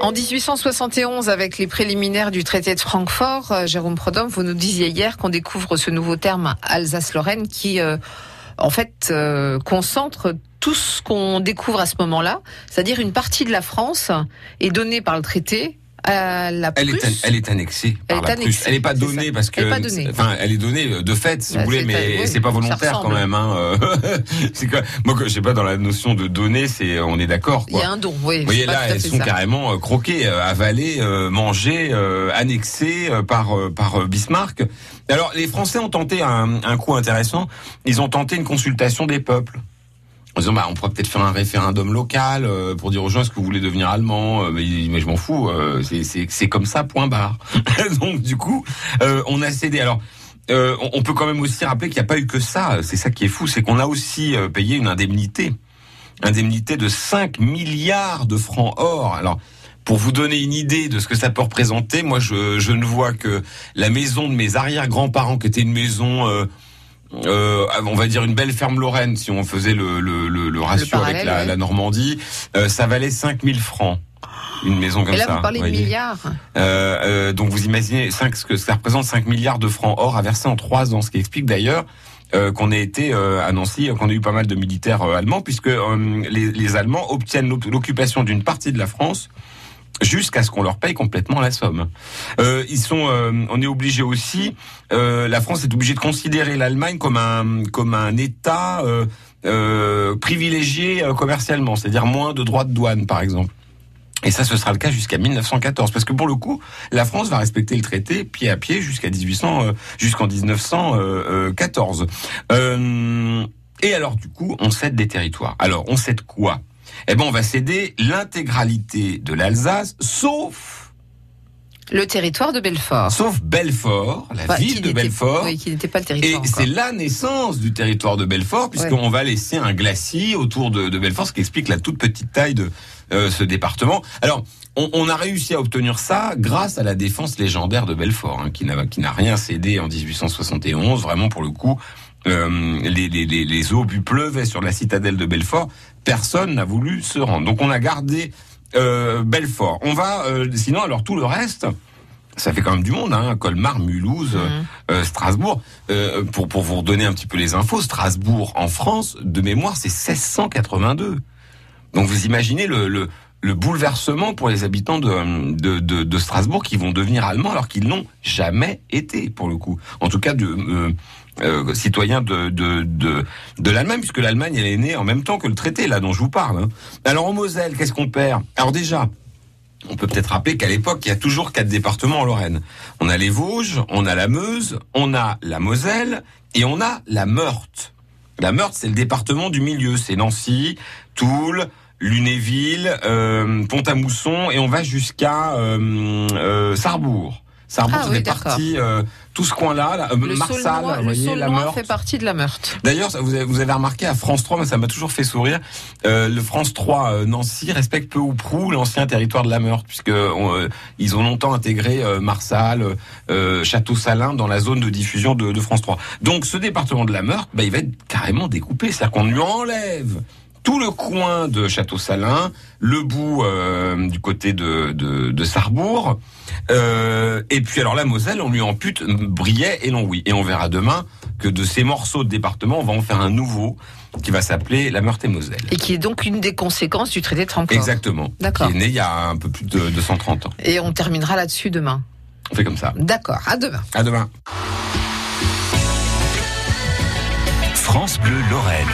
En 1871, avec les préliminaires du traité de Francfort, euh, Jérôme Prodhomme, vous nous disiez hier qu'on découvre ce nouveau terme Alsace-Lorraine qui, euh, en fait, euh, concentre tout ce qu'on découvre à ce moment-là, c'est-à-dire une partie de la France est donnée par le traité à la Elle est, elle est annexée Elle par la annexée, Prusse. Elle n'est pas donnée parce que, Elle est pas donnée. enfin, elle est donnée euh, de fait, si Bah, vous voulez, mais oui, c'est pas volontaire quand même. Hein. euh. c'est quoi Moi, je sais pas dans la notion de donner, c'est, on est d'accord. Il y a un don, oui. Vous voyez là, elles sont ça. carrément euh, croquées, euh, avalées, euh, mangées, euh, annexées euh, par euh, par euh, Bismarck. Alors les Français ont tenté un, un coup intéressant. Ils ont tenté une consultation des peuples. En disant, bah, on pourrait peut-être faire un référendum local euh, pour dire aux gens est-ce que vous voulez devenir allemand? Euh, mais, mais je m'en fous, euh, c'est- c'est comme ça, point barre. Donc du coup, euh, on a cédé. Alors. euh, on- on peut quand même aussi rappeler qu'il n'y a pas eu que ça. C'est ça qui est fou, c'est qu'on a aussi euh, payé une indemnité indemnité de 5 milliards de francs or. Alors, pour vous donner une idée de ce que ça peut représenter, moi, je, je ne vois que la maison de mes arrière-grands-parents, qui était une maison, euh, on va dire une belle ferme lorraine, si on faisait le, le, le, le ratio avec la, ouais. la Normandie, euh, ça valait 5000 francs. Une maison comme Et là, ça. vous parlez de milliards. Euh, euh, donc vous imaginez 5, ce que ça représente 5 milliards de francs or à verser en 3 ans, ce qui explique d'ailleurs euh, qu'on a été euh, à Nancy, euh, qu'on a eu pas mal de militaires euh, allemands, puisque euh, les, les Allemands obtiennent l'oc- l'occupation d'une partie de la France jusqu'à ce qu'on leur paye complètement la somme. Euh, ils sont, euh, on est obligé aussi, euh, la France est obligée de considérer l'Allemagne comme un comme un État privilégié commercialement, c'est-à-dire moins de droits de douane, par exemple. Et ça, ce sera le cas jusqu'à 1914, parce que pour le coup, la France va respecter le traité pied à pied jusqu'à 1800, euh, jusqu'en 1914. Euh, et alors, du coup, on cède des territoires. Alors, on cède quoi? Eh ben, on va céder l'intégralité de l'Alsace, sauf Le territoire de Belfort. sauf Belfort, la ville de Belfort. Oui, qui n'était pas le Et territoire. encore. c'est la naissance du territoire de Belfort, puisqu'on va laisser un glacis autour de, de Belfort, ce qui explique la toute petite taille de euh, ce département. Alors, on, on a réussi à obtenir ça grâce à la défense légendaire de Belfort, hein, qui n'a qui n'a rien cédé en 1871. Vraiment, pour le coup, euh, les, les, les, les obus pleuvaient sur la citadelle de Belfort. Personne n'a voulu se rendre. Donc, on a gardé euh, Belfort. On va, euh, sinon, alors tout le reste. Ça fait quand même du monde, hein. Colmar, Mulhouse, Mhm. euh, Strasbourg. Euh, pour, pour vous redonner un petit peu les infos, Strasbourg en France, de mémoire, c'est 1682. Donc vous imaginez le, le, le bouleversement pour les habitants de, de, de, de Strasbourg qui vont devenir allemands alors qu'ils n'ont jamais été, pour le coup. En tout cas, de, euh, euh, citoyens de, de, de, de l'Allemagne, puisque l'Allemagne, elle est née en même temps que le traité, là, dont je vous parle. hein. Alors en Moselle, qu'est-ce qu'on perd? Alors déjà, on peut peut-être rappeler qu'à l'époque, il y a toujours quatre départements en Lorraine. On a les Vosges, on a la Meuse, on a la Moselle et on a la Meurthe. La Meurthe, c'est le département du milieu. C'est Nancy, Toul, Lunéville, euh, Pont-à-Mousson et on va jusqu'à euh, euh, Sarrebourg. Sarrebourg, Ah c'est oui, des d'accord. parties, euh, tout ce coin-là, là, euh, Le Marsal, vous le voyez, la Meurthe. fait partie de la Meurthe. D'ailleurs, ça, vous avez, vous avez remarqué à France 3, mais ça m'a toujours fait sourire. euh, le France 3 euh, Nancy respecte peu ou prou l'ancien territoire de la Meurthe, puisque on, ils ont longtemps intégré Marsal, Château-Salin dans la zone de diffusion de, de France 3. Donc, ce département de la Meurthe, bah, il va être carrément découpé, c'est-à-dire qu'on lui enlève tout le coin de Château-Salin, le bout euh, du côté de, de, de Sarrebourg, euh, et puis alors la Moselle, on lui ampute Briey et Longwy. Et on verra demain que de ces morceaux de département, on va en faire un nouveau qui va s'appeler la Meurthe-et-Moselle. Et qui est donc une des conséquences du traité de Francfort. Exactement. D'accord. Qui est né il y a un peu plus de, de 130 ans. Et on terminera là-dessus demain. On fait comme ça. D'accord, à demain. À demain. France Bleu Lorraine.